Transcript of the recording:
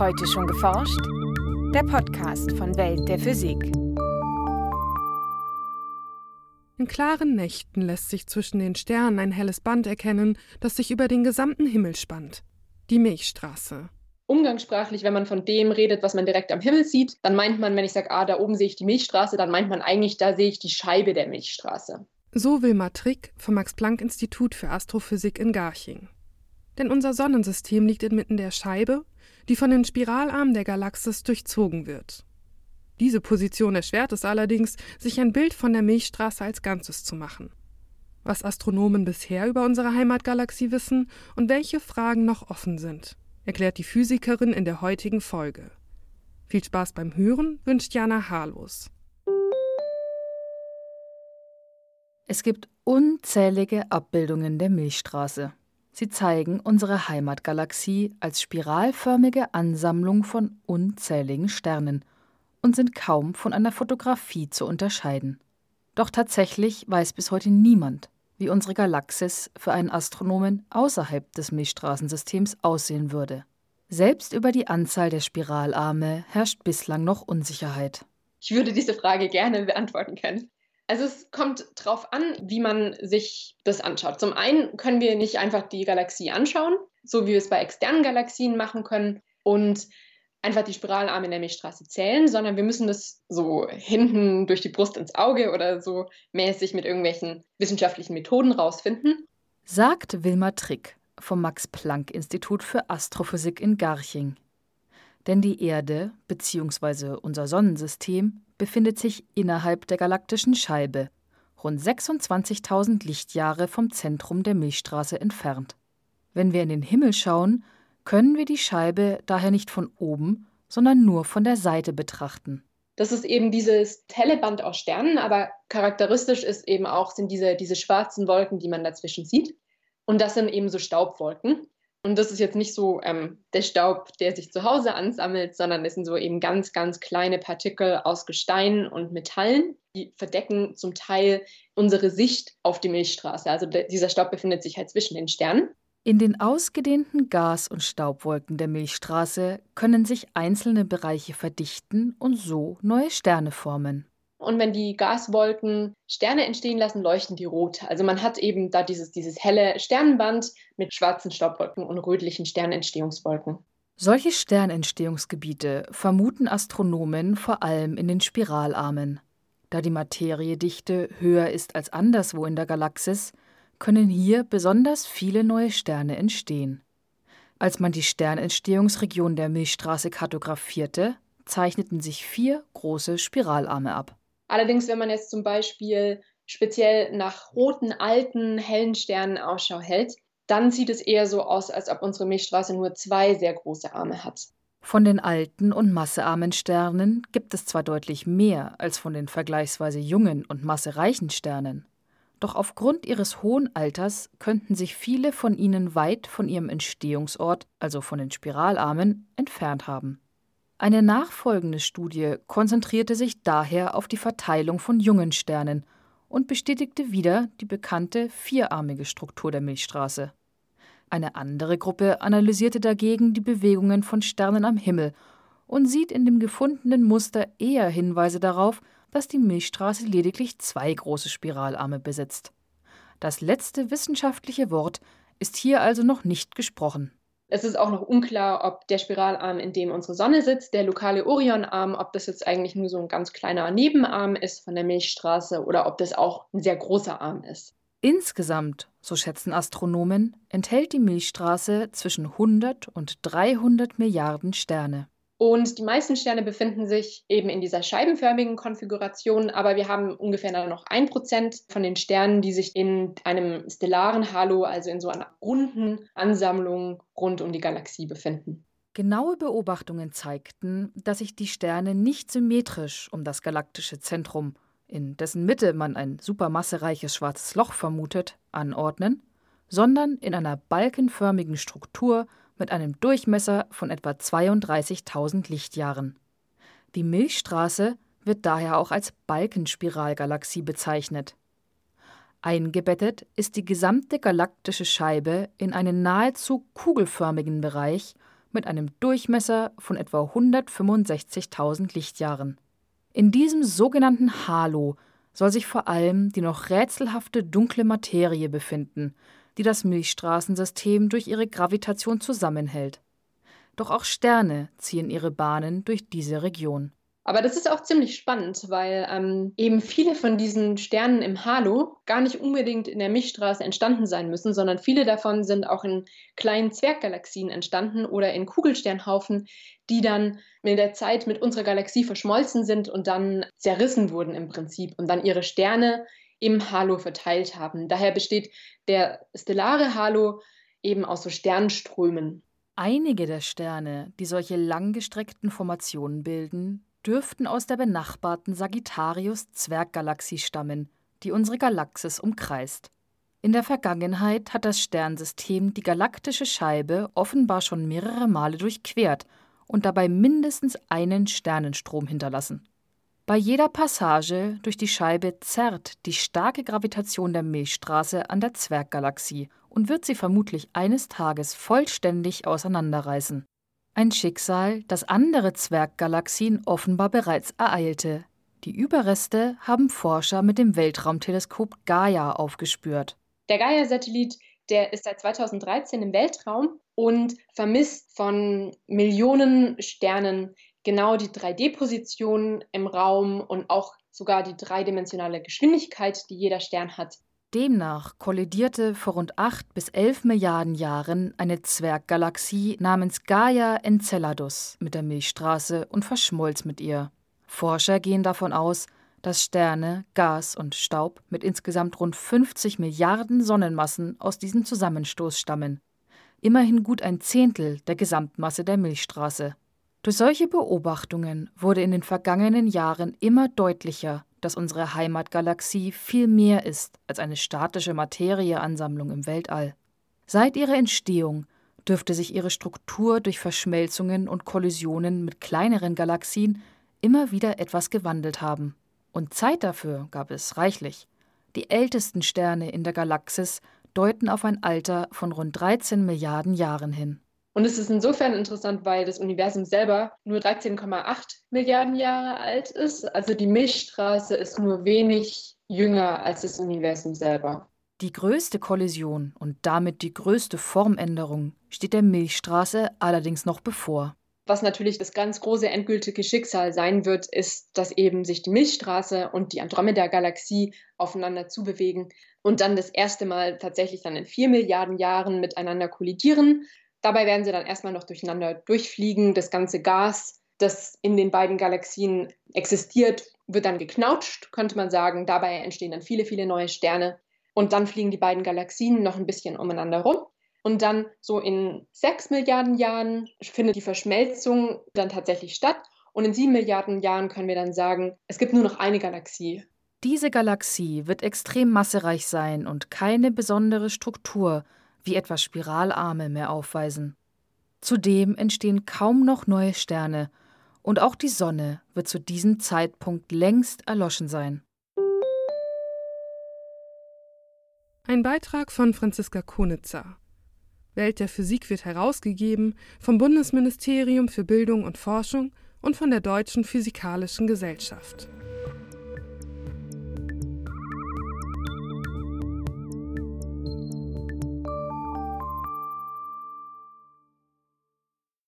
Heute schon geforscht? Der Podcast von Welt der Physik. In klaren Nächten lässt sich zwischen den Sternen ein helles Band erkennen, das sich über den gesamten Himmel spannt. Die Milchstraße. Umgangssprachlich, wenn man von dem redet, was man direkt am Himmel sieht, dann meint man, wenn ich sage, ah, da oben sehe ich die Milchstraße, dann meint man eigentlich, da sehe ich die Scheibe der Milchstraße. So Wilma Trick vom Max-Planck-Institut für Astrophysik in Garching. Denn unser Sonnensystem liegt inmitten der Scheibe, die von den Spiralarmen der Galaxis durchzogen wird. Diese Position erschwert es allerdings, sich ein Bild von der Milchstraße als Ganzes zu machen. Was Astronomen bisher über unsere Heimatgalaxie wissen und welche Fragen noch offen sind, erklärt die Physikerin in der heutigen Folge. Viel Spaß beim Hören wünscht Jana Harlos. Es gibt unzählige Abbildungen der Milchstraße. Sie zeigen unsere Heimatgalaxie als spiralförmige Ansammlung von unzähligen Sternen und sind kaum von einer Fotografie zu unterscheiden. Doch tatsächlich weiß bis heute niemand, wie unsere Galaxis für einen Astronomen außerhalb des Milchstraßensystems aussehen würde. Selbst über die Anzahl der Spiralarme herrscht bislang noch Unsicherheit. Ich würde diese Frage gerne beantworten können. Also es kommt darauf an, wie man sich das anschaut. Zum einen können wir nicht einfach die Galaxie anschauen, so wie wir es bei externen Galaxien machen können und einfach die Spiralarme in der Milchstraße zählen, sondern wir müssen das so hinten durch die Brust ins Auge oder so mäßig mit irgendwelchen wissenschaftlichen Methoden rausfinden. Sagt Wilma Trick vom Max-Planck-Institut für Astrophysik in Garching. Denn die Erde bzw. unser Sonnensystem befindet sich innerhalb der galaktischen Scheibe, rund 26.000 Lichtjahre vom Zentrum der Milchstraße entfernt. Wenn wir in den Himmel schauen, können wir die Scheibe daher nicht von oben, sondern nur von der Seite betrachten. Das ist eben dieses helle Band aus Sternen, aber charakteristisch ist eben auch, sind diese, diese schwarzen Wolken, die man dazwischen sieht. Und das sind eben so Staubwolken. Und das ist jetzt nicht so ähm, der Staub, der sich zu Hause ansammelt, sondern es sind so eben ganz, ganz kleine Partikel aus Gestein und Metallen, die verdecken zum Teil unsere Sicht auf die Milchstraße. Also dieser Staub befindet sich halt zwischen den Sternen. In den ausgedehnten Gas- und Staubwolken der Milchstraße können sich einzelne Bereiche verdichten und so neue Sterne formen. Und wenn die Gaswolken Sterne entstehen lassen, leuchten die rot. Also man hat eben da dieses, dieses helle Sternenband mit schwarzen Staubwolken und rötlichen Sternentstehungswolken. Solche Sternentstehungsgebiete vermuten Astronomen vor allem in den Spiralarmen. Da die Materiedichte höher ist als anderswo in der Galaxis, können hier besonders viele neue Sterne entstehen. Als man die Sternentstehungsregion der Milchstraße kartografierte, zeichneten sich vier große Spiralarme ab. Allerdings, wenn man jetzt zum Beispiel speziell nach roten, alten, hellen Sternen Ausschau hält, dann sieht es eher so aus, als ob unsere Milchstraße nur zwei sehr große Arme hat. Von den alten und massearmen Sternen gibt es zwar deutlich mehr als von den vergleichsweise jungen und massereichen Sternen, doch aufgrund ihres hohen Alters könnten sich viele von ihnen weit von ihrem Entstehungsort, also von den Spiralarmen, entfernt haben. Eine nachfolgende Studie konzentrierte sich daher auf die Verteilung von jungen Sternen und bestätigte wieder die bekannte vierarmige Struktur der Milchstraße. Eine andere Gruppe analysierte dagegen die Bewegungen von Sternen am Himmel und sieht in dem gefundenen Muster eher Hinweise darauf, dass die Milchstraße lediglich zwei große Spiralarme besitzt. Das letzte wissenschaftliche Wort ist hier also noch nicht gesprochen. Es ist auch noch unklar, ob der Spiralarm, in dem unsere Sonne sitzt, der lokale Orionarm, ob das jetzt eigentlich nur so ein ganz kleiner Nebenarm ist von der Milchstraße oder ob das auch ein sehr großer Arm ist. Insgesamt, so schätzen Astronomen, enthält die Milchstraße zwischen 100 und 300 Milliarden Sterne. Und die meisten Sterne befinden sich eben in dieser scheibenförmigen Konfiguration, aber wir haben ungefähr noch ein Prozent von den Sternen, die sich in einem stellaren Halo, also in so einer runden Ansammlung rund um die Galaxie befinden. Genaue Beobachtungen zeigten, dass sich die Sterne nicht symmetrisch um das galaktische Zentrum, in dessen Mitte man ein supermassereiches schwarzes Loch vermutet, anordnen, sondern in einer balkenförmigen Struktur mit einem Durchmesser von etwa 32.000 Lichtjahren. Die Milchstraße wird daher auch als Balkenspiralgalaxie bezeichnet. Eingebettet ist die gesamte galaktische Scheibe in einen nahezu kugelförmigen Bereich mit einem Durchmesser von etwa 165.000 Lichtjahren. In diesem sogenannten Halo soll sich vor allem die noch rätselhafte dunkle Materie befinden, die das Milchstraßensystem durch ihre Gravitation zusammenhält. Doch auch Sterne ziehen ihre Bahnen durch diese Region. Aber das ist auch ziemlich spannend, weil ähm, eben viele von diesen Sternen im Halo gar nicht unbedingt in der Milchstraße entstanden sein müssen, sondern viele davon sind auch in kleinen Zwerggalaxien entstanden oder in Kugelsternhaufen, die dann mit der Zeit mit unserer Galaxie verschmolzen sind und dann zerrissen wurden im Prinzip und dann ihre Sterne im Halo verteilt haben. Daher besteht der stellare Halo eben aus so Sternströmen. Einige der Sterne, die solche langgestreckten Formationen bilden, dürften aus der benachbarten Sagittarius-Zwerggalaxie stammen, die unsere Galaxis umkreist. In der Vergangenheit hat das Sternsystem die galaktische Scheibe offenbar schon mehrere Male durchquert und dabei mindestens einen Sternenstrom hinterlassen. Bei jeder Passage durch die Scheibe zerrt die starke Gravitation der Milchstraße an der Zwerggalaxie und wird sie vermutlich eines Tages vollständig auseinanderreißen. Ein Schicksal, das andere Zwerggalaxien offenbar bereits ereilte. Die Überreste haben Forscher mit dem Weltraumteleskop Gaia aufgespürt. Der Gaia-Satellit, der ist seit 2013 im Weltraum und vermisst von Millionen Sternen genau die 3D-Position im Raum und auch sogar die dreidimensionale Geschwindigkeit, die jeder Stern hat. Demnach kollidierte vor rund 8 bis 11 Milliarden Jahren eine Zwerggalaxie namens Gaia Enceladus mit der Milchstraße und verschmolz mit ihr. Forscher gehen davon aus, dass Sterne, Gas und Staub mit insgesamt rund 50 Milliarden Sonnenmassen aus diesem Zusammenstoß stammen. Immerhin gut ein Zehntel der Gesamtmasse der Milchstraße. Durch solche Beobachtungen wurde in den vergangenen Jahren immer deutlicher, dass unsere Heimatgalaxie viel mehr ist als eine statische Materieansammlung im Weltall. Seit ihrer Entstehung dürfte sich ihre Struktur durch Verschmelzungen und Kollisionen mit kleineren Galaxien immer wieder etwas gewandelt haben. Und Zeit dafür gab es reichlich. Die ältesten Sterne in der Galaxis deuten auf ein Alter von rund 13 Milliarden Jahren hin. Und es ist insofern interessant, weil das Universum selber nur 13,8 Milliarden Jahre alt ist. Also die Milchstraße ist nur wenig jünger als das Universum selber. Die größte Kollision und damit die größte Formänderung steht der Milchstraße allerdings noch bevor. Was natürlich das ganz große endgültige Schicksal sein wird, ist, dass eben sich die Milchstraße und die Andromeda-Galaxie aufeinander zubewegen und dann das erste Mal tatsächlich dann in vier Milliarden Jahren miteinander kollidieren Dabei werden sie dann erstmal noch durcheinander durchfliegen. Das ganze Gas, das in den beiden Galaxien existiert, wird dann geknautscht, könnte man sagen. Dabei entstehen dann viele, viele neue Sterne. Und dann fliegen die beiden Galaxien noch ein bisschen umeinander rum. Und dann so in sechs Milliarden Jahren findet die Verschmelzung dann tatsächlich statt. Und in sieben Milliarden Jahren können wir dann sagen, es gibt nur noch eine Galaxie. Diese Galaxie wird extrem massereich sein und keine besondere Struktur, wie etwa Spiralarme mehr aufweisen. Zudem entstehen kaum noch neue Sterne, und auch die Sonne wird zu diesem Zeitpunkt längst erloschen sein. Ein Beitrag von Franziska Konitzer. Welt der Physik wird herausgegeben vom Bundesministerium für Bildung und Forschung und von der Deutschen Physikalischen Gesellschaft.